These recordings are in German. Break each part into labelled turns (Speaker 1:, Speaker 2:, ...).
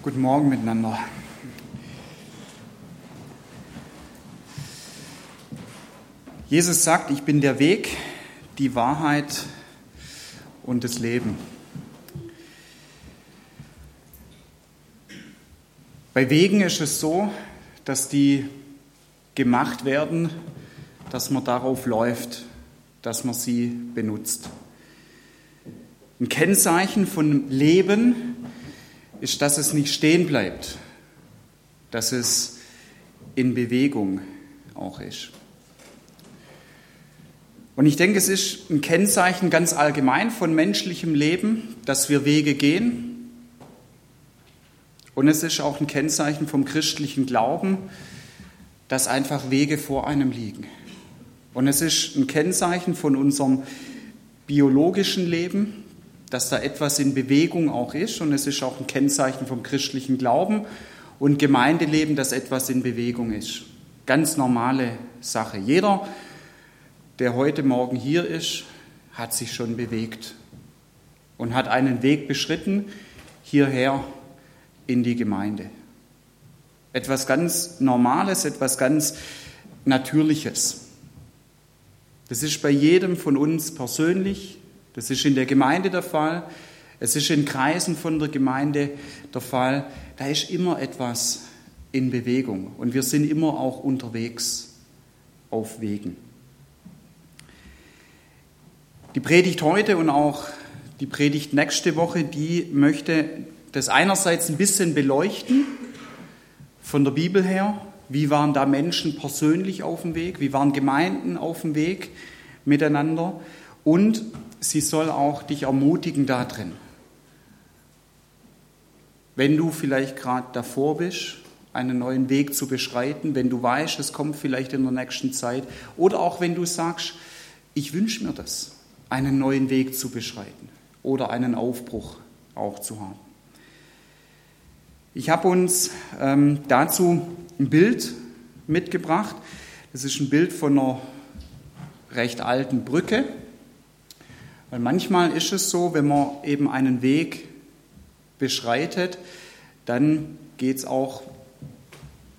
Speaker 1: Guten Morgen miteinander. Jesus sagt, ich bin der Weg, die Wahrheit und das Leben. Bei Wegen ist es so, dass die gemacht werden, dass man darauf läuft, dass man sie benutzt. Ein Kennzeichen von Leben ist, dass es nicht stehen bleibt, dass es in Bewegung auch ist. Und ich denke, es ist ein Kennzeichen ganz allgemein von menschlichem Leben, dass wir Wege gehen. Und es ist auch ein Kennzeichen vom christlichen Glauben, dass einfach Wege vor einem liegen. Und es ist ein Kennzeichen von unserem biologischen Leben, dass da etwas in Bewegung auch ist. Und es ist auch ein Kennzeichen vom christlichen Glauben und Gemeindeleben, dass etwas in Bewegung ist. Ganz normale Sache. Jeder der heute Morgen hier ist, hat sich schon bewegt und hat einen Weg beschritten hierher in die Gemeinde. Etwas ganz Normales, etwas ganz Natürliches. Das ist bei jedem von uns persönlich, das ist in der Gemeinde der Fall, es ist in Kreisen von der Gemeinde der Fall. Da ist immer etwas in Bewegung und wir sind immer auch unterwegs auf Wegen. Die Predigt heute und auch die Predigt nächste Woche, die möchte das einerseits ein bisschen beleuchten von der Bibel her. Wie waren da Menschen persönlich auf dem Weg? Wie waren Gemeinden auf dem Weg miteinander? Und sie soll auch dich ermutigen da drin. Wenn du vielleicht gerade davor bist, einen neuen Weg zu beschreiten, wenn du weißt, es kommt vielleicht in der nächsten Zeit, oder auch wenn du sagst, ich wünsche mir das einen neuen Weg zu beschreiten oder einen Aufbruch auch zu haben. Ich habe uns ähm, dazu ein Bild mitgebracht. Das ist ein Bild von einer recht alten Brücke. Weil manchmal ist es so, wenn man eben einen Weg beschreitet, dann geht es auch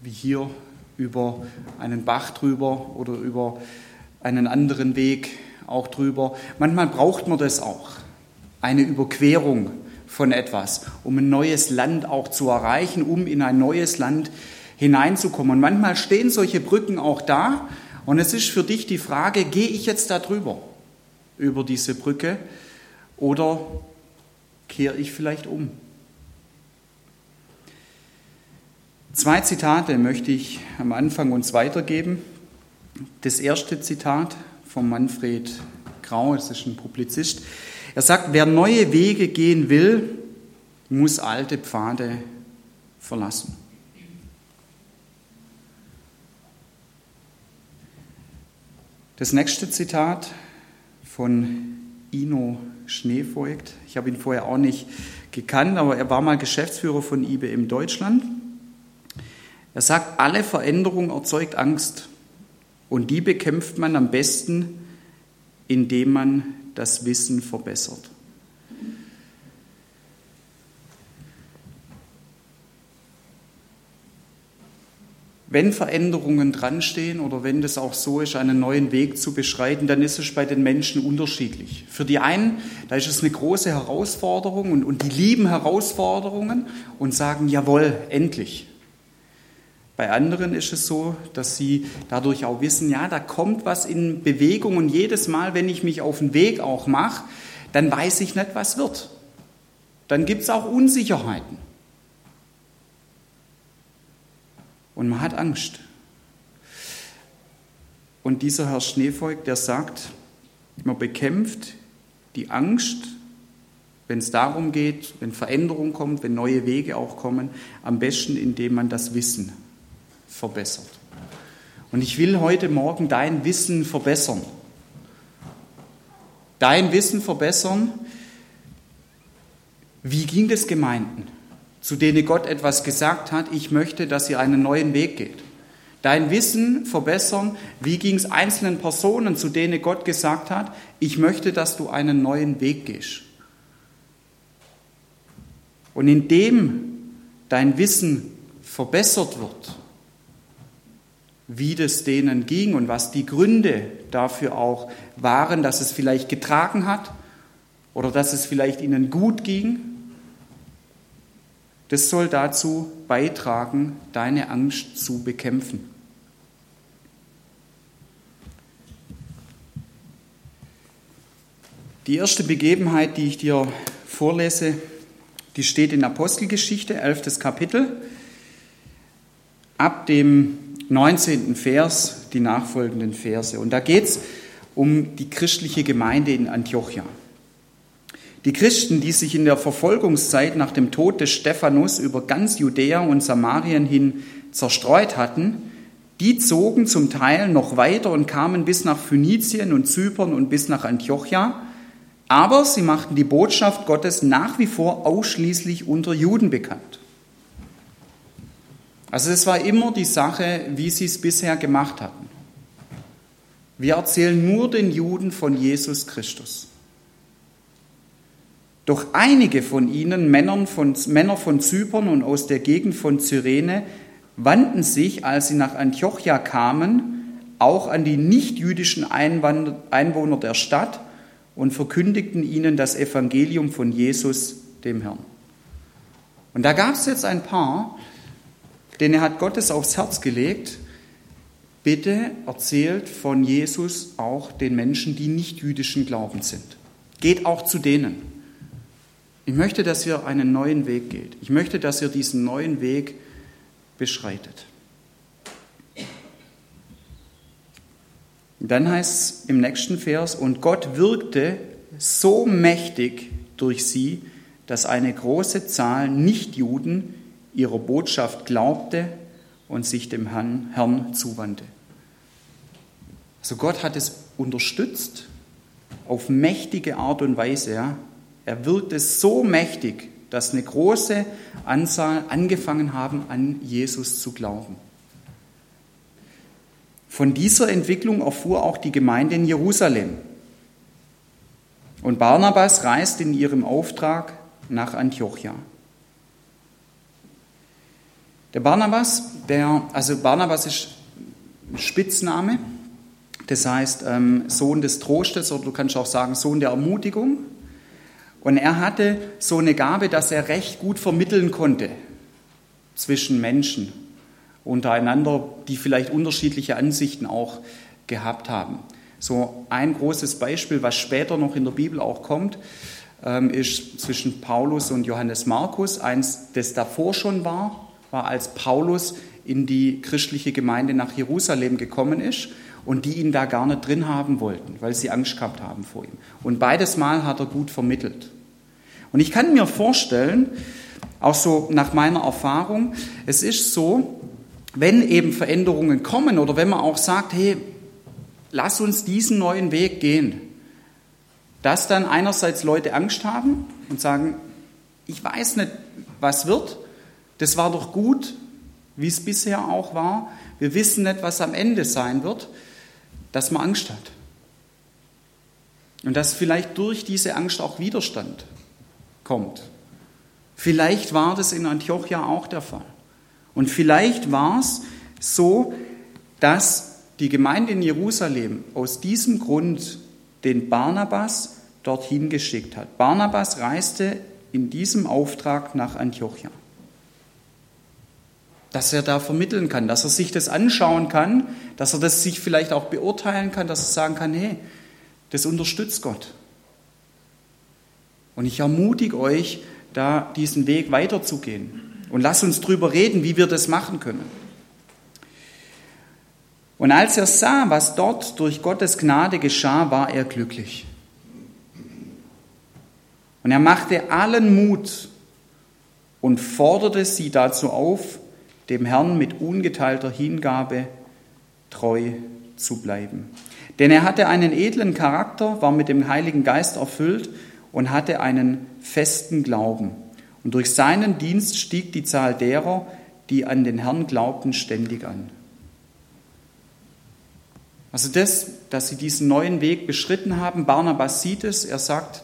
Speaker 1: wie hier über einen Bach drüber oder über einen anderen Weg auch drüber. Manchmal braucht man das auch, eine Überquerung von etwas, um ein neues Land auch zu erreichen, um in ein neues Land hineinzukommen. Und manchmal stehen solche Brücken auch da und es ist für dich die Frage, gehe ich jetzt da drüber, über diese Brücke, oder kehre ich vielleicht um? Zwei Zitate möchte ich am Anfang uns weitergeben. Das erste Zitat von Manfred Grau, das ist ein Publizist. Er sagt, wer neue Wege gehen will, muss alte Pfade verlassen. Das nächste Zitat von Ino Schneevoigt. Ich habe ihn vorher auch nicht gekannt, aber er war mal Geschäftsführer von IBM Deutschland. Er sagt, alle Veränderung erzeugt Angst. Und die bekämpft man am besten, indem man das Wissen verbessert. Wenn Veränderungen dranstehen oder wenn das auch so ist, einen neuen Weg zu beschreiten, dann ist es bei den Menschen unterschiedlich. Für die einen, da ist es eine große Herausforderung und, und die lieben Herausforderungen und sagen, jawohl, endlich. Bei anderen ist es so, dass sie dadurch auch wissen, ja, da kommt was in Bewegung und jedes Mal, wenn ich mich auf den Weg auch mache, dann weiß ich nicht, was wird. Dann gibt es auch Unsicherheiten. Und man hat Angst. Und dieser Herr Schneevolk, der sagt, man bekämpft die Angst, wenn es darum geht, wenn Veränderung kommt, wenn neue Wege auch kommen, am besten, indem man das Wissen verbessert. Und ich will heute Morgen dein Wissen verbessern. Dein Wissen verbessern. Wie ging es Gemeinden, zu denen Gott etwas gesagt hat, ich möchte, dass ihr einen neuen Weg geht? Dein Wissen verbessern, wie ging es einzelnen Personen, zu denen Gott gesagt hat, ich möchte, dass du einen neuen Weg gehst. Und in dem dein Wissen verbessert wird, wie das denen ging und was die Gründe dafür auch waren, dass es vielleicht getragen hat oder dass es vielleicht ihnen gut ging. Das soll dazu beitragen, deine Angst zu bekämpfen. Die erste Begebenheit, die ich dir vorlese, die steht in Apostelgeschichte, 11. Kapitel, ab dem 19. Vers, die nachfolgenden Verse. Und da geht es um die christliche Gemeinde in Antiochia. Die Christen, die sich in der Verfolgungszeit nach dem Tod des Stephanus über ganz Judäa und Samarien hin zerstreut hatten, die zogen zum Teil noch weiter und kamen bis nach Phönizien und Zypern und bis nach Antiochia aber sie machten die Botschaft Gottes nach wie vor ausschließlich unter Juden bekannt. Also es war immer die Sache, wie sie es bisher gemacht hatten. Wir erzählen nur den Juden von Jesus Christus. Doch einige von ihnen, Männern von, Männer von Zypern und aus der Gegend von Cyrene, wandten sich, als sie nach Antiochia kamen, auch an die nichtjüdischen Einwohner der Stadt und verkündigten ihnen das Evangelium von Jesus, dem Herrn. Und da gab es jetzt ein paar, denen hat Gottes aufs Herz gelegt, bitte erzählt von Jesus auch den Menschen, die nicht jüdischen Glaubens sind. Geht auch zu denen. Ich möchte, dass ihr einen neuen Weg geht. Ich möchte, dass ihr diesen neuen Weg beschreitet. Dann heißt es im nächsten Vers, und Gott wirkte so mächtig durch sie, dass eine große Zahl Nichtjuden ihrer Botschaft glaubte und sich dem Herrn, Herrn zuwandte. Also Gott hat es unterstützt auf mächtige Art und Weise. Ja. Er wirkte so mächtig, dass eine große Anzahl angefangen haben, an Jesus zu glauben. Von dieser Entwicklung erfuhr auch die Gemeinde in Jerusalem. Und Barnabas reist in ihrem Auftrag nach Antiochia. Der Barnabas, der, also Barnabas ist Spitzname, das heißt ähm, Sohn des Trostes oder du kannst auch sagen Sohn der Ermutigung. Und er hatte so eine Gabe, dass er recht gut vermitteln konnte zwischen Menschen untereinander, die vielleicht unterschiedliche Ansichten auch gehabt haben. So ein großes Beispiel, was später noch in der Bibel auch kommt, ähm, ist zwischen Paulus und Johannes Markus. Eins, das davor schon war, war als Paulus in die christliche Gemeinde nach Jerusalem gekommen ist und die ihn da gar nicht drin haben wollten, weil sie Angst gehabt haben vor ihm. Und beides Mal hat er gut vermittelt. Und ich kann mir vorstellen, auch so nach meiner Erfahrung, es ist so, wenn eben Veränderungen kommen oder wenn man auch sagt, hey, lass uns diesen neuen Weg gehen, dass dann einerseits Leute Angst haben und sagen, ich weiß nicht, was wird, das war doch gut, wie es bisher auch war, wir wissen nicht, was am Ende sein wird, dass man Angst hat. Und dass vielleicht durch diese Angst auch Widerstand kommt. Vielleicht war das in Antiochia auch der Fall. Und vielleicht war es so, dass die Gemeinde in Jerusalem aus diesem Grund den Barnabas dorthin geschickt hat. Barnabas reiste in diesem Auftrag nach Antiochia. Dass er da vermitteln kann, dass er sich das anschauen kann, dass er das sich vielleicht auch beurteilen kann, dass er sagen kann, hey, das unterstützt Gott. Und ich ermutige euch, da diesen Weg weiterzugehen. Und lass uns drüber reden, wie wir das machen können. Und als er sah, was dort durch Gottes Gnade geschah, war er glücklich. Und er machte allen Mut und forderte sie dazu auf, dem Herrn mit ungeteilter Hingabe treu zu bleiben. Denn er hatte einen edlen Charakter, war mit dem Heiligen Geist erfüllt und hatte einen festen Glauben. Und durch seinen Dienst stieg die Zahl derer, die an den Herrn glaubten, ständig an. Also das, dass sie diesen neuen Weg beschritten haben, Barnabas sieht es, er sagt,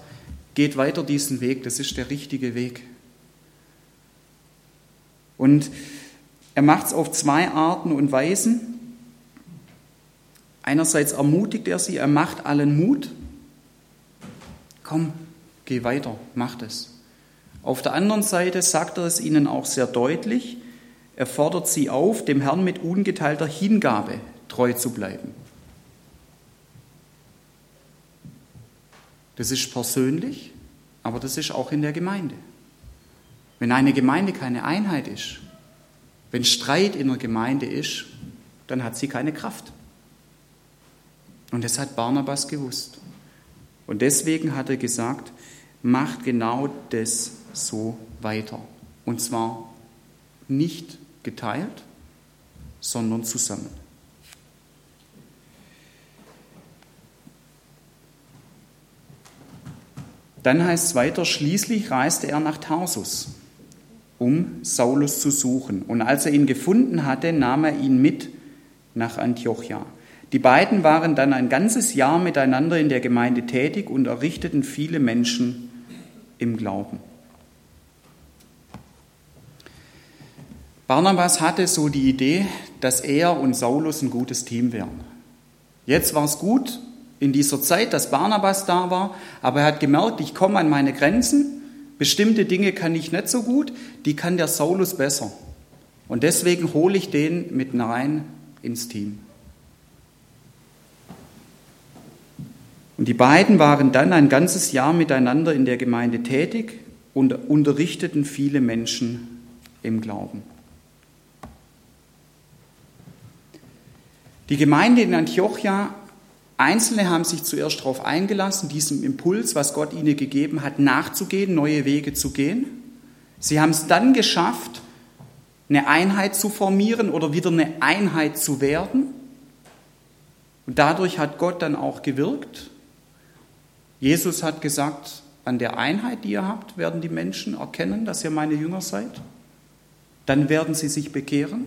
Speaker 1: geht weiter diesen Weg, das ist der richtige Weg. Und er macht es auf zwei Arten und Weisen. Einerseits ermutigt er sie, er macht allen Mut. Komm, geh weiter, mach es. Auf der anderen Seite sagt er es ihnen auch sehr deutlich. Er fordert sie auf, dem Herrn mit ungeteilter Hingabe treu zu bleiben. Das ist persönlich, aber das ist auch in der Gemeinde. Wenn eine Gemeinde keine Einheit ist, wenn Streit in der Gemeinde ist, dann hat sie keine Kraft. Und das hat Barnabas gewusst. Und deswegen hat er gesagt, macht genau das so weiter. Und zwar nicht geteilt, sondern zusammen. Dann heißt es weiter, schließlich reiste er nach Tarsus, um Saulus zu suchen. Und als er ihn gefunden hatte, nahm er ihn mit nach Antiochia. Die beiden waren dann ein ganzes Jahr miteinander in der Gemeinde tätig und errichteten viele Menschen im Glauben. Barnabas hatte so die Idee, dass er und Saulus ein gutes Team wären. Jetzt war es gut, in dieser Zeit, dass Barnabas da war, aber er hat gemerkt, ich komme an meine Grenzen, bestimmte Dinge kann ich nicht so gut, die kann der Saulus besser. Und deswegen hole ich den mit rein ins Team. Und die beiden waren dann ein ganzes Jahr miteinander in der Gemeinde tätig und unterrichteten viele Menschen im Glauben. Die Gemeinde in Antiochia Einzelne haben sich zuerst darauf eingelassen, diesem Impuls, was Gott ihnen gegeben hat, nachzugehen, neue Wege zu gehen. Sie haben es dann geschafft, eine Einheit zu formieren oder wieder eine Einheit zu werden. Und dadurch hat Gott dann auch gewirkt. Jesus hat gesagt, an der Einheit, die ihr habt, werden die Menschen erkennen, dass ihr meine Jünger seid. Dann werden sie sich bekehren.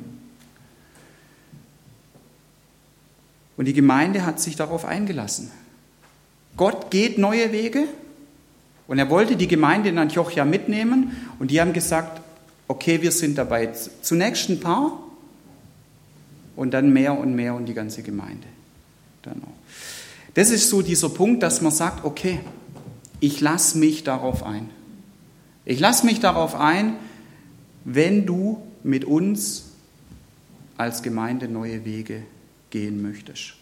Speaker 1: Und die Gemeinde hat sich darauf eingelassen. Gott geht neue Wege und er wollte die Gemeinde in Antiochia mitnehmen und die haben gesagt, okay, wir sind dabei. Zunächst ein paar und dann mehr und mehr und die ganze Gemeinde. Dann auch. Das ist so dieser Punkt, dass man sagt, okay, ich lasse mich darauf ein. Ich lasse mich darauf ein, wenn du mit uns als Gemeinde neue Wege gehen möchtest.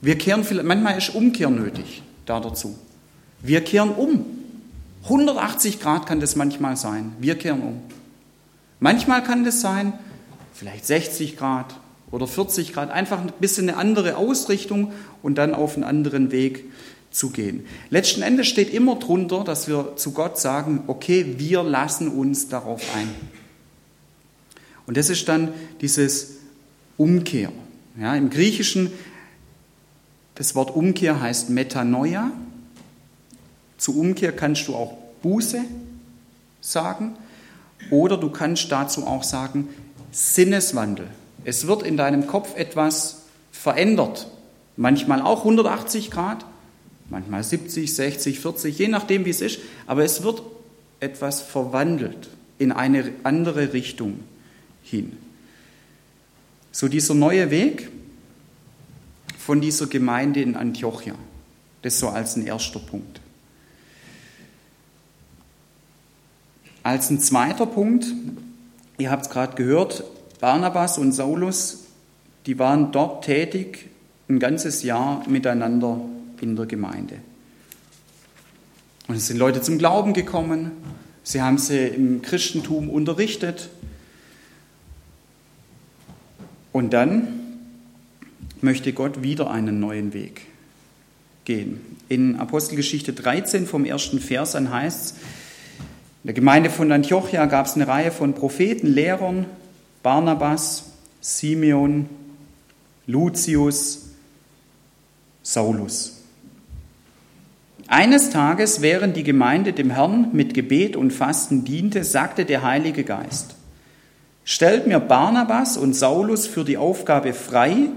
Speaker 1: Wir kehren vielleicht, manchmal ist Umkehr nötig da dazu. Wir kehren um. 180 Grad kann das manchmal sein. Wir kehren um. Manchmal kann das sein, vielleicht 60 Grad oder 40 Grad, einfach ein bisschen eine andere Ausrichtung und dann auf einen anderen Weg zu gehen. Letzten Endes steht immer drunter, dass wir zu Gott sagen, okay, wir lassen uns darauf ein. Und das ist dann dieses Umkehr. Ja, Im Griechischen, das Wort Umkehr heißt Metanoia. Zu Umkehr kannst du auch Buße sagen oder du kannst dazu auch sagen Sinneswandel. Es wird in deinem Kopf etwas verändert. Manchmal auch 180 Grad, manchmal 70, 60, 40, je nachdem wie es ist, aber es wird etwas verwandelt in eine andere Richtung hin. So dieser neue Weg von dieser Gemeinde in Antiochia. Das so als ein erster Punkt. Als ein zweiter Punkt, ihr habt es gerade gehört, Barnabas und Saulus, die waren dort tätig ein ganzes Jahr miteinander in der Gemeinde. Und es sind Leute zum Glauben gekommen, sie haben sie im Christentum unterrichtet, und dann möchte Gott wieder einen neuen Weg gehen. In Apostelgeschichte 13 vom ersten Vers an heißt es, in der Gemeinde von Antiochia gab es eine Reihe von Propheten, Lehrern, Barnabas, Simeon, Lucius, Saulus. Eines Tages, während die Gemeinde dem Herrn mit Gebet und Fasten diente, sagte der Heilige Geist, Stellt mir Barnabas und Saulus für die Aufgabe frei,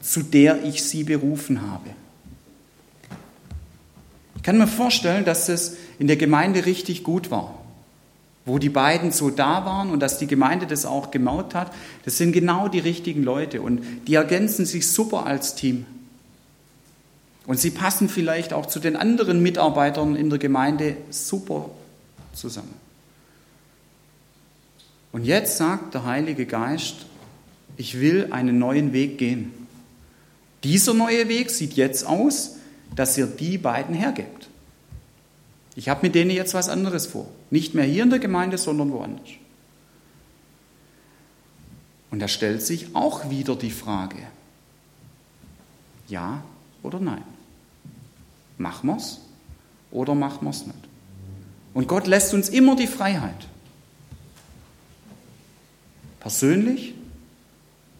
Speaker 1: zu der ich sie berufen habe. Ich kann mir vorstellen, dass es in der Gemeinde richtig gut war. wo die beiden so da waren und dass die Gemeinde das auch gemaut hat, das sind genau die richtigen Leute und die ergänzen sich super als Team. Und sie passen vielleicht auch zu den anderen Mitarbeitern in der Gemeinde super zusammen. Und jetzt sagt der Heilige Geist, ich will einen neuen Weg gehen. Dieser neue Weg sieht jetzt aus, dass ihr die beiden hergebt. Ich habe mit denen jetzt was anderes vor. Nicht mehr hier in der Gemeinde, sondern woanders. Und da stellt sich auch wieder die Frage, ja oder nein? Machen wir es oder machen wir es nicht? Und Gott lässt uns immer die Freiheit. Persönlich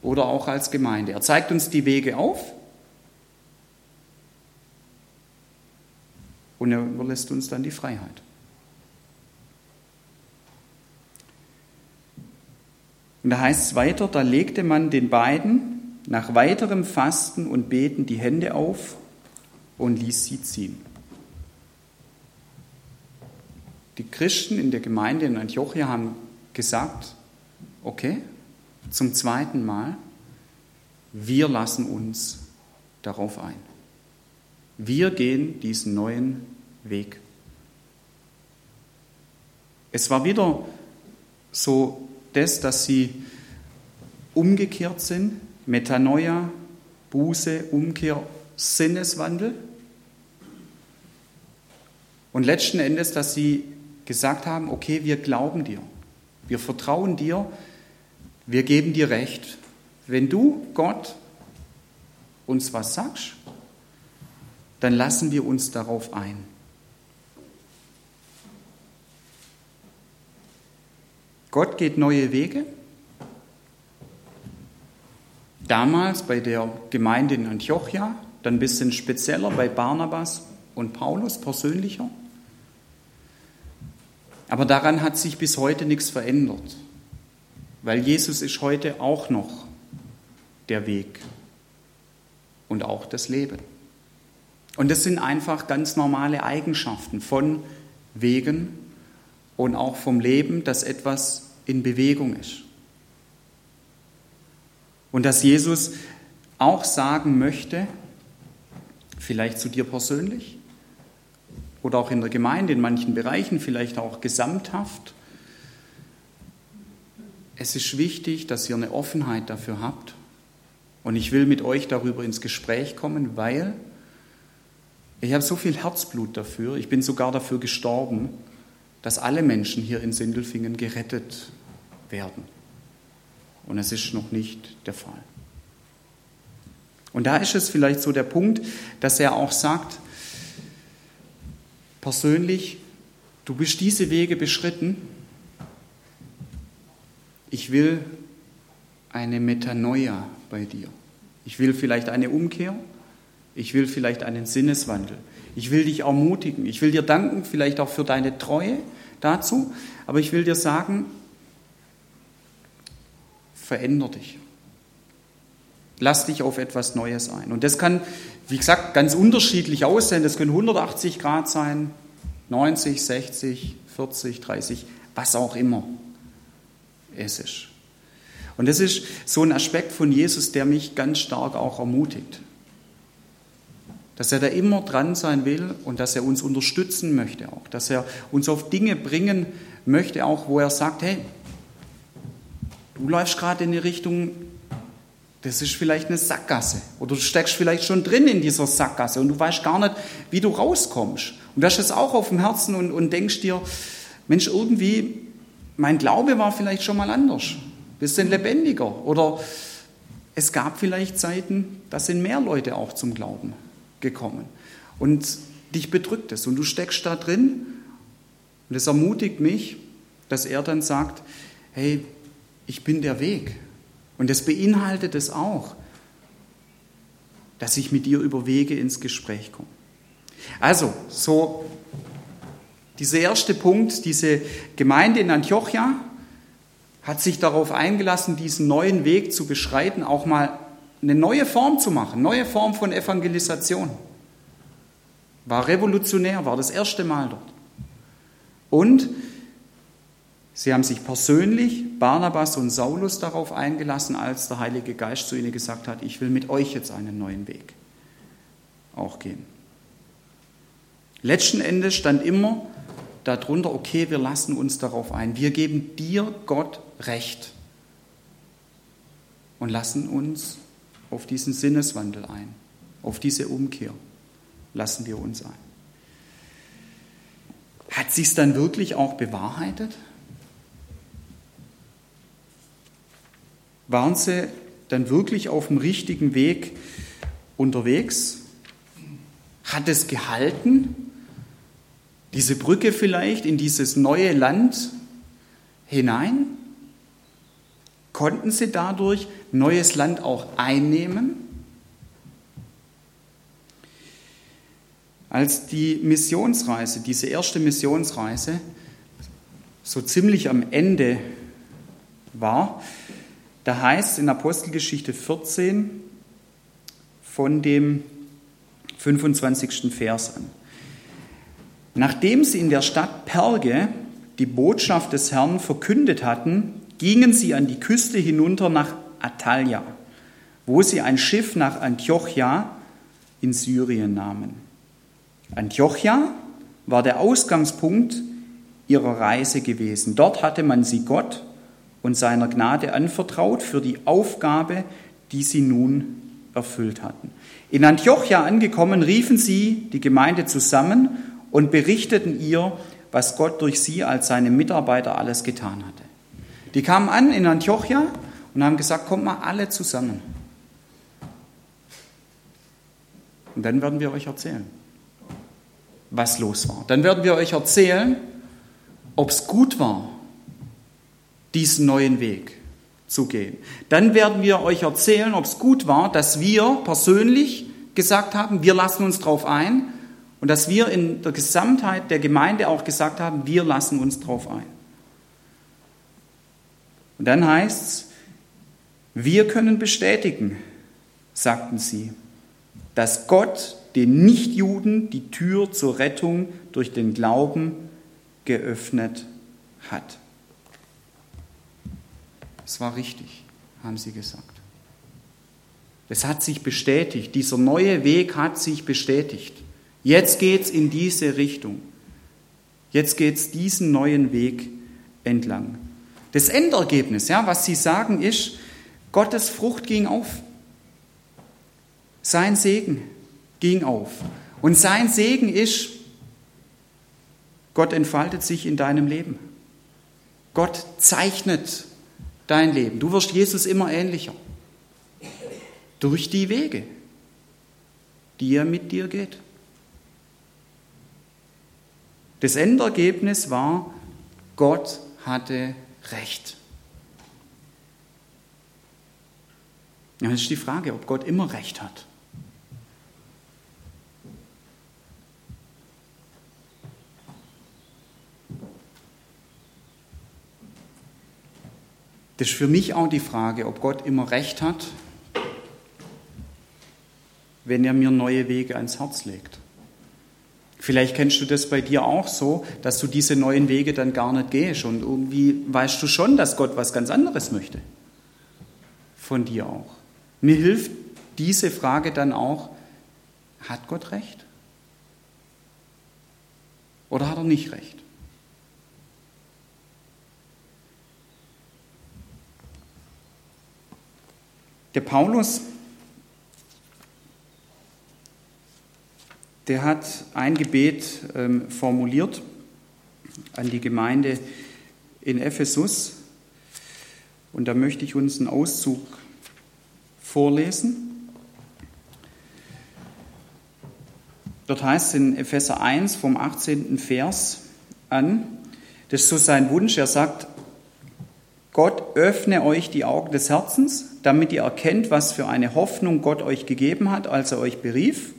Speaker 1: oder auch als Gemeinde. Er zeigt uns die Wege auf und er überlässt uns dann die Freiheit. Und da heißt es weiter, da legte man den beiden nach weiterem Fasten und Beten die Hände auf und ließ sie ziehen. Die Christen in der Gemeinde in Antiochia haben gesagt, okay, zum zweiten Mal, wir lassen uns darauf ein. Wir gehen diesen neuen Weg. Es war wieder so das, dass sie umgekehrt sind, Metanoia, Buße, Umkehr, Sinneswandel. Und letzten Endes, dass sie gesagt haben, okay, wir glauben dir, wir vertrauen dir, wir geben dir recht. Wenn du, Gott, uns was sagst, dann lassen wir uns darauf ein. Gott geht neue Wege. Damals bei der Gemeinde in Antiochia, dann ein bisschen spezieller bei Barnabas und Paulus persönlicher. Aber daran hat sich bis heute nichts verändert, weil Jesus ist heute auch noch der Weg und auch das Leben. Und das sind einfach ganz normale Eigenschaften von Wegen und auch vom Leben, dass etwas in Bewegung ist. Und dass Jesus auch sagen möchte, vielleicht zu dir persönlich, oder auch in der Gemeinde, in manchen Bereichen, vielleicht auch gesamthaft. Es ist wichtig, dass ihr eine Offenheit dafür habt. Und ich will mit euch darüber ins Gespräch kommen, weil ich habe so viel Herzblut dafür. Ich bin sogar dafür gestorben, dass alle Menschen hier in Sindelfingen gerettet werden. Und es ist noch nicht der Fall. Und da ist es vielleicht so der Punkt, dass er auch sagt, persönlich, du bist diese Wege beschritten. Ich will eine Metanoia bei dir. Ich will vielleicht eine Umkehr. Ich will vielleicht einen Sinneswandel. Ich will dich ermutigen. Ich will dir danken, vielleicht auch für deine Treue dazu. Aber ich will dir sagen, veränder dich. Lass dich auf etwas Neues ein. Und das kann wie gesagt, ganz unterschiedlich aussehen. Das können 180 Grad sein, 90, 60, 40, 30, was auch immer es ist. Und das ist so ein Aspekt von Jesus, der mich ganz stark auch ermutigt. Dass er da immer dran sein will und dass er uns unterstützen möchte auch. Dass er uns auf Dinge bringen möchte auch, wo er sagt, hey, du läufst gerade in eine Richtung, das ist vielleicht eine Sackgasse. Oder du steckst vielleicht schon drin in dieser Sackgasse und du weißt gar nicht, wie du rauskommst. Und du hast es auch auf dem Herzen und, und denkst dir, Mensch, irgendwie, mein Glaube war vielleicht schon mal anders. Bisschen lebendiger. Oder es gab vielleicht Zeiten, da sind mehr Leute auch zum Glauben gekommen. Und dich bedrückt es und du steckst da drin. Und es ermutigt mich, dass er dann sagt, hey, ich bin der Weg. Und das beinhaltet es auch, dass ich mit dir über Wege ins Gespräch komme. Also, so dieser erste Punkt, diese Gemeinde in Antiochia hat sich darauf eingelassen, diesen neuen Weg zu beschreiten, auch mal eine neue Form zu machen, neue Form von Evangelisation. War revolutionär, war das erste Mal dort. Und Sie haben sich persönlich, Barnabas und Saulus, darauf eingelassen, als der Heilige Geist zu ihnen gesagt hat, ich will mit euch jetzt einen neuen Weg auch gehen. Letzten Endes stand immer darunter, okay, wir lassen uns darauf ein. Wir geben dir, Gott, Recht und lassen uns auf diesen Sinneswandel ein, auf diese Umkehr lassen wir uns ein. Hat sich es dann wirklich auch bewahrheitet? Waren sie dann wirklich auf dem richtigen Weg unterwegs? Hat es gehalten? Diese Brücke vielleicht in dieses neue Land hinein? Konnten sie dadurch neues Land auch einnehmen? Als die Missionsreise, diese erste Missionsreise, so ziemlich am Ende war, da heißt in Apostelgeschichte 14 von dem 25. Vers an. Nachdem sie in der Stadt Perge die Botschaft des Herrn verkündet hatten, gingen sie an die Küste hinunter nach Atalia, wo sie ein Schiff nach Antiochia in Syrien nahmen. Antiochia war der Ausgangspunkt ihrer Reise gewesen. Dort hatte man sie Gott und seiner Gnade anvertraut für die Aufgabe, die sie nun erfüllt hatten. In Antiochia angekommen, riefen sie die Gemeinde zusammen und berichteten ihr, was Gott durch sie als seine Mitarbeiter alles getan hatte. Die kamen an in Antiochia und haben gesagt, kommt mal alle zusammen. Und dann werden wir euch erzählen, was los war. Dann werden wir euch erzählen, ob es gut war, diesen neuen Weg zu gehen. Dann werden wir euch erzählen, ob es gut war, dass wir persönlich gesagt haben, wir lassen uns darauf ein und dass wir in der Gesamtheit der Gemeinde auch gesagt haben, wir lassen uns darauf ein. Und dann heißt es, wir können bestätigen, sagten sie, dass Gott den Nichtjuden die Tür zur Rettung durch den Glauben geöffnet hat. Es war richtig, haben sie gesagt. Es hat sich bestätigt, dieser neue Weg hat sich bestätigt. Jetzt geht es in diese Richtung. Jetzt geht es diesen neuen Weg entlang. Das Endergebnis, ja, was sie sagen, ist, Gottes Frucht ging auf. Sein Segen ging auf. Und sein Segen ist, Gott entfaltet sich in deinem Leben. Gott zeichnet dein Leben. Du wirst Jesus immer ähnlicher. Durch die Wege, die er mit dir geht. Das Endergebnis war, Gott hatte Recht. Ja, das ist die Frage, ob Gott immer Recht hat. Das ist für mich auch die Frage, ob Gott immer recht hat, wenn er mir neue Wege ans Herz legt. Vielleicht kennst du das bei dir auch so, dass du diese neuen Wege dann gar nicht gehst und irgendwie weißt du schon, dass Gott was ganz anderes möchte. Von dir auch. Mir hilft diese Frage dann auch, hat Gott recht? Oder hat er nicht recht? Der Paulus, der hat ein Gebet ähm, formuliert an die Gemeinde in Ephesus. Und da möchte ich uns einen Auszug vorlesen. Dort heißt es in Epheser 1 vom 18. Vers an, das ist so sein Wunsch, er sagt, Gott öffne euch die Augen des Herzens, damit ihr erkennt, was für eine Hoffnung Gott euch gegeben hat, als er euch berief,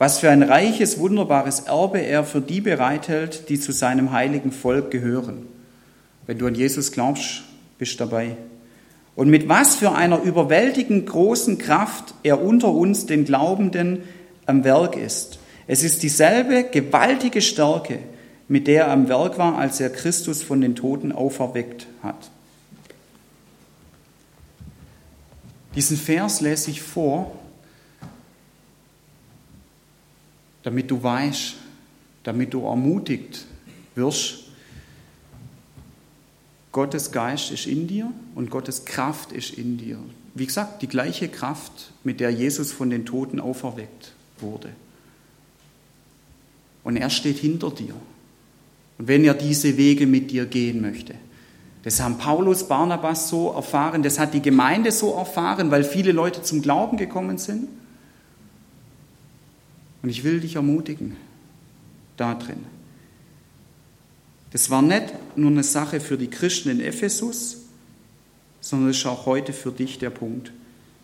Speaker 1: was für ein reiches, wunderbares Erbe er für die bereithält, die zu seinem heiligen Volk gehören. Wenn du an Jesus glaubst, bist dabei. Und mit was für einer überwältigend großen Kraft er unter uns, den Glaubenden, am Werk ist. Es ist dieselbe gewaltige Stärke, mit der er am Werk war, als er Christus von den Toten auferweckt hat. Diesen Vers lese ich vor, damit du weißt, damit du ermutigt wirst, Gottes Geist ist in dir und Gottes Kraft ist in dir. Wie gesagt, die gleiche Kraft, mit der Jesus von den Toten auferweckt wurde. Und er steht hinter dir. Und wenn er diese Wege mit dir gehen möchte. Das haben Paulus, Barnabas so erfahren, das hat die Gemeinde so erfahren, weil viele Leute zum Glauben gekommen sind. Und ich will dich ermutigen, da drin. Das war nicht nur eine Sache für die Christen in Ephesus, sondern es ist auch heute für dich der Punkt.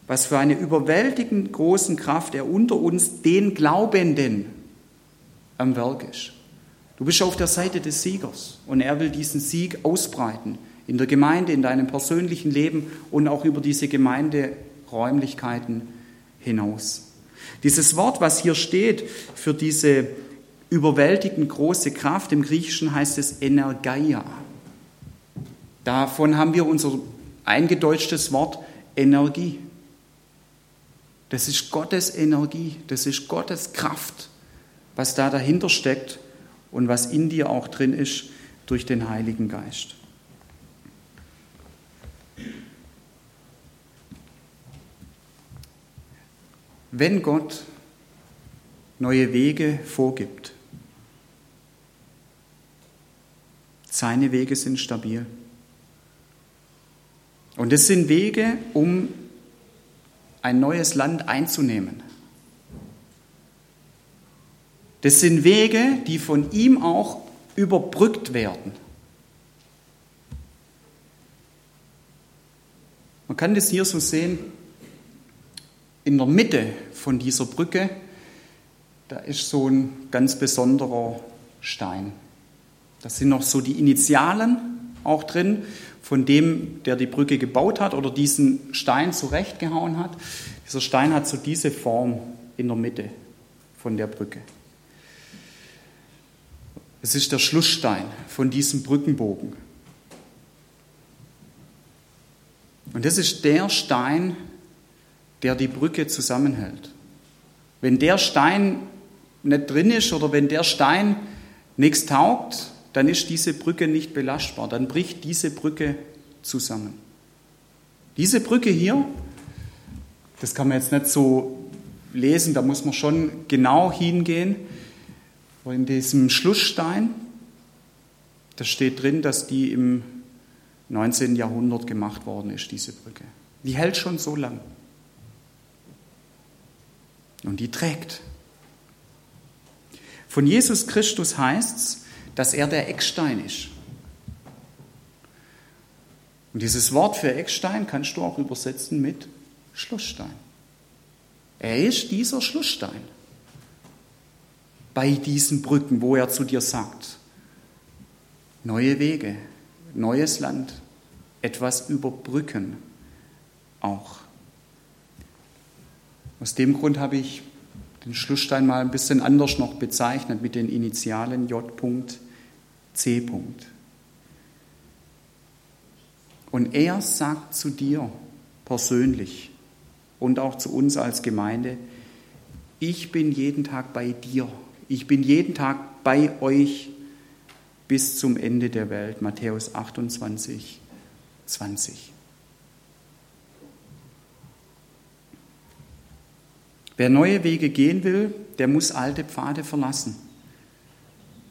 Speaker 1: Was für eine überwältigend großen Kraft er unter uns, den Glaubenden, am Werk ist. Du bist auf der Seite des Siegers und er will diesen Sieg ausbreiten in der Gemeinde, in deinem persönlichen Leben und auch über diese Gemeinderäumlichkeiten hinaus. Dieses Wort, was hier steht für diese überwältigend große Kraft, im Griechischen heißt es Energeia. Davon haben wir unser eingedeutschtes Wort Energie. Das ist Gottes Energie, das ist Gottes Kraft, was da dahinter steckt und was in dir auch drin ist durch den Heiligen Geist. Wenn Gott neue Wege vorgibt, seine Wege sind stabil. Und es sind Wege, um ein neues Land einzunehmen. Das sind Wege, die von ihm auch überbrückt werden. Man kann das hier so sehen, in der Mitte von dieser Brücke, da ist so ein ganz besonderer Stein. Da sind noch so die Initialen auch drin von dem, der die Brücke gebaut hat oder diesen Stein zurechtgehauen hat. Dieser Stein hat so diese Form in der Mitte von der Brücke. Es ist der Schlussstein von diesem Brückenbogen. Und das ist der Stein, der die Brücke zusammenhält. Wenn der Stein nicht drin ist oder wenn der Stein nichts taugt, dann ist diese Brücke nicht belastbar, dann bricht diese Brücke zusammen. Diese Brücke hier, das kann man jetzt nicht so lesen, da muss man schon genau hingehen. in diesem Schlussstein, da steht drin, dass die im 19. Jahrhundert gemacht worden ist, diese Brücke. Die hält schon so lang. Und die trägt. Von Jesus Christus heißt es, dass er der Eckstein ist. Und dieses Wort für Eckstein kannst du auch übersetzen mit Schlussstein. Er ist dieser Schlussstein bei diesen Brücken, wo er zu dir sagt, neue Wege, neues Land, etwas überbrücken auch. Aus dem Grund habe ich den Schlussstein mal ein bisschen anders noch bezeichnet mit den Initialen J. C. Und er sagt zu dir persönlich und auch zu uns als Gemeinde, ich bin jeden Tag bei dir, ich bin jeden Tag bei euch bis zum Ende der Welt. Matthäus 28, 20. Wer neue Wege gehen will, der muss alte Pfade verlassen.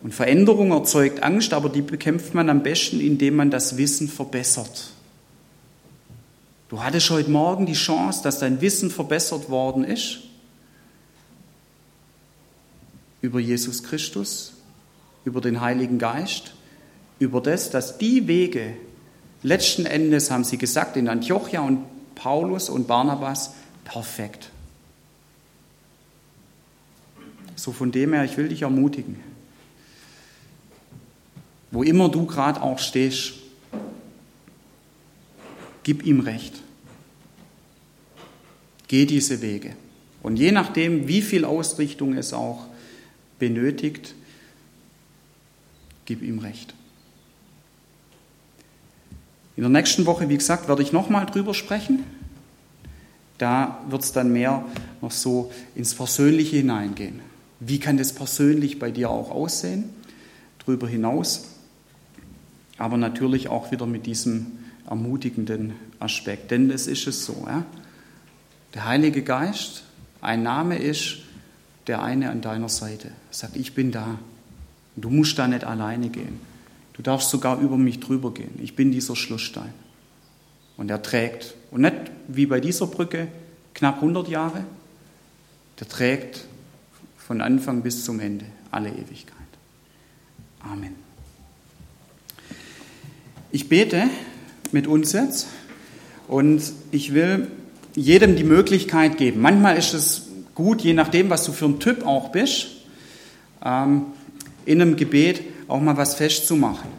Speaker 1: Und Veränderung erzeugt Angst, aber die bekämpft man am besten, indem man das Wissen verbessert. Du hattest heute Morgen die Chance, dass dein Wissen verbessert worden ist über Jesus Christus, über den Heiligen Geist, über das, dass die Wege, letzten Endes haben sie gesagt, in Antiochia und Paulus und Barnabas, perfekt. So von dem her, ich will dich ermutigen wo immer du gerade auch stehst, gib ihm recht. Geh diese Wege. Und je nachdem, wie viel Ausrichtung es auch benötigt, gib ihm Recht. In der nächsten Woche, wie gesagt, werde ich nochmal drüber sprechen. Da wird es dann mehr noch so ins Persönliche hineingehen. Wie kann das persönlich bei dir auch aussehen? Darüber hinaus. Aber natürlich auch wieder mit diesem ermutigenden Aspekt. Denn es ist es so. Ja? Der Heilige Geist, ein Name ist der eine an deiner Seite. Sagt, ich bin da. Du musst da nicht alleine gehen. Du darfst sogar über mich drüber gehen. Ich bin dieser Schlussstein. Und er trägt. Und nicht wie bei dieser Brücke knapp 100 Jahre. Der trägt von Anfang bis zum Ende alle Ewigkeit. Amen. Ich bete mit uns jetzt und ich will jedem die Möglichkeit geben. Manchmal ist es gut, je nachdem, was du für ein Typ auch bist, ähm, in einem Gebet auch mal was festzumachen.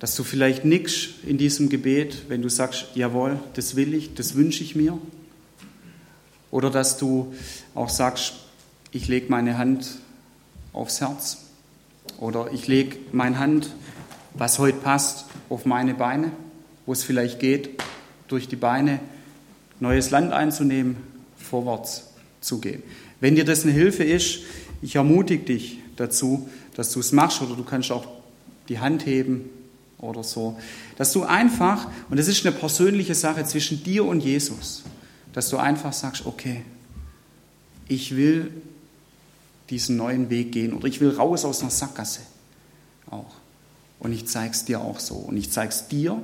Speaker 1: Dass du vielleicht nickst in diesem Gebet, wenn du sagst, jawohl, das will ich, das wünsche ich mir. Oder dass du auch sagst, ich lege meine Hand aufs Herz. Oder ich lege meine Hand, was heute passt, auf meine Beine, wo es vielleicht geht, durch die Beine neues Land einzunehmen, vorwärts zu gehen. Wenn dir das eine Hilfe ist, ich ermutige dich dazu, dass du es machst oder du kannst auch die Hand heben oder so. Dass du einfach, und das ist eine persönliche Sache zwischen dir und Jesus, dass du einfach sagst, okay, ich will diesen neuen Weg gehen oder ich will raus aus einer Sackgasse auch. Und ich zeige es dir auch so. Und ich zeige es dir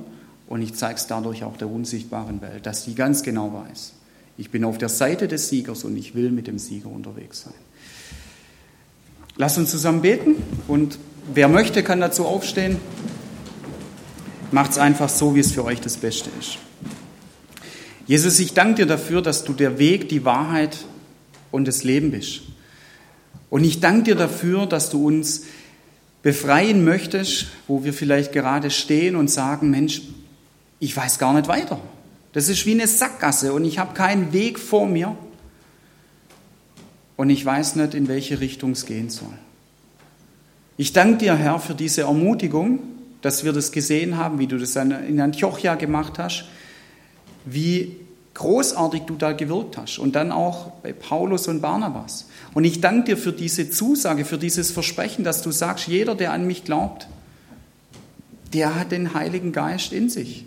Speaker 1: und ich zeige es dadurch auch der unsichtbaren Welt, dass sie ganz genau weiß. Ich bin auf der Seite des Siegers und ich will mit dem Sieger unterwegs sein. Lass uns zusammen beten und wer möchte, kann dazu aufstehen. Macht es einfach so, wie es für euch das Beste ist. Jesus, ich danke dir dafür, dass du der Weg, die Wahrheit und das Leben bist. Und ich danke dir dafür, dass du uns befreien möchtest, wo wir vielleicht gerade stehen und sagen, Mensch, ich weiß gar nicht weiter. Das ist wie eine Sackgasse und ich habe keinen Weg vor mir und ich weiß nicht, in welche Richtung es gehen soll. Ich danke dir, Herr, für diese Ermutigung, dass wir das gesehen haben, wie du das in Antiochia gemacht hast, wie großartig du da gewirkt hast und dann auch bei Paulus und Barnabas. Und ich danke dir für diese Zusage, für dieses Versprechen, dass du sagst, jeder, der an mich glaubt, der hat den Heiligen Geist in sich.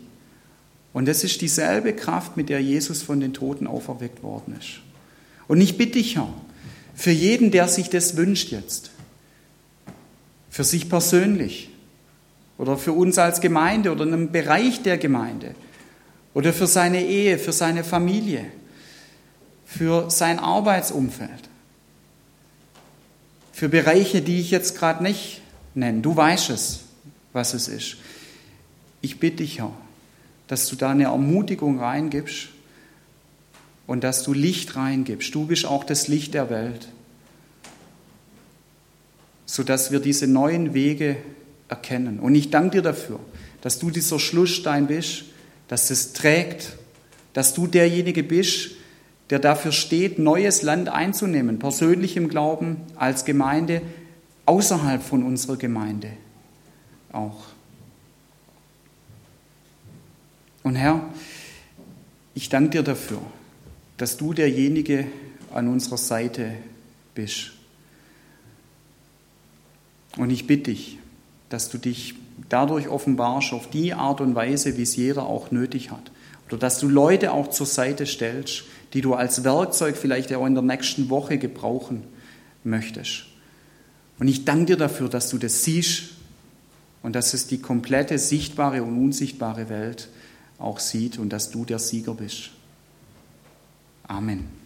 Speaker 1: Und das ist dieselbe Kraft, mit der Jesus von den Toten auferweckt worden ist. Und ich bitte dich, Herr, für jeden, der sich das wünscht jetzt, für sich persönlich oder für uns als Gemeinde oder in einem Bereich der Gemeinde oder für seine Ehe, für seine Familie, für sein Arbeitsumfeld, für Bereiche, die ich jetzt gerade nicht nenne. Du weißt es, was es ist. Ich bitte dich, Herr, dass du da eine Ermutigung reingibst und dass du Licht reingibst. Du bist auch das Licht der Welt, sodass wir diese neuen Wege erkennen. Und ich danke dir dafür, dass du dieser Schlussstein bist, dass es trägt, dass du derjenige bist, der dafür steht, neues Land einzunehmen, persönlich im Glauben, als Gemeinde, außerhalb von unserer Gemeinde auch. Und Herr, ich danke dir dafür, dass du derjenige an unserer Seite bist. Und ich bitte dich, dass du dich dadurch offenbarst auf die Art und Weise, wie es jeder auch nötig hat. Oder dass du Leute auch zur Seite stellst, die du als Werkzeug vielleicht auch in der nächsten Woche gebrauchen möchtest. Und ich danke dir dafür, dass du das siehst und dass es die komplette sichtbare und unsichtbare Welt auch sieht und dass du der Sieger bist. Amen.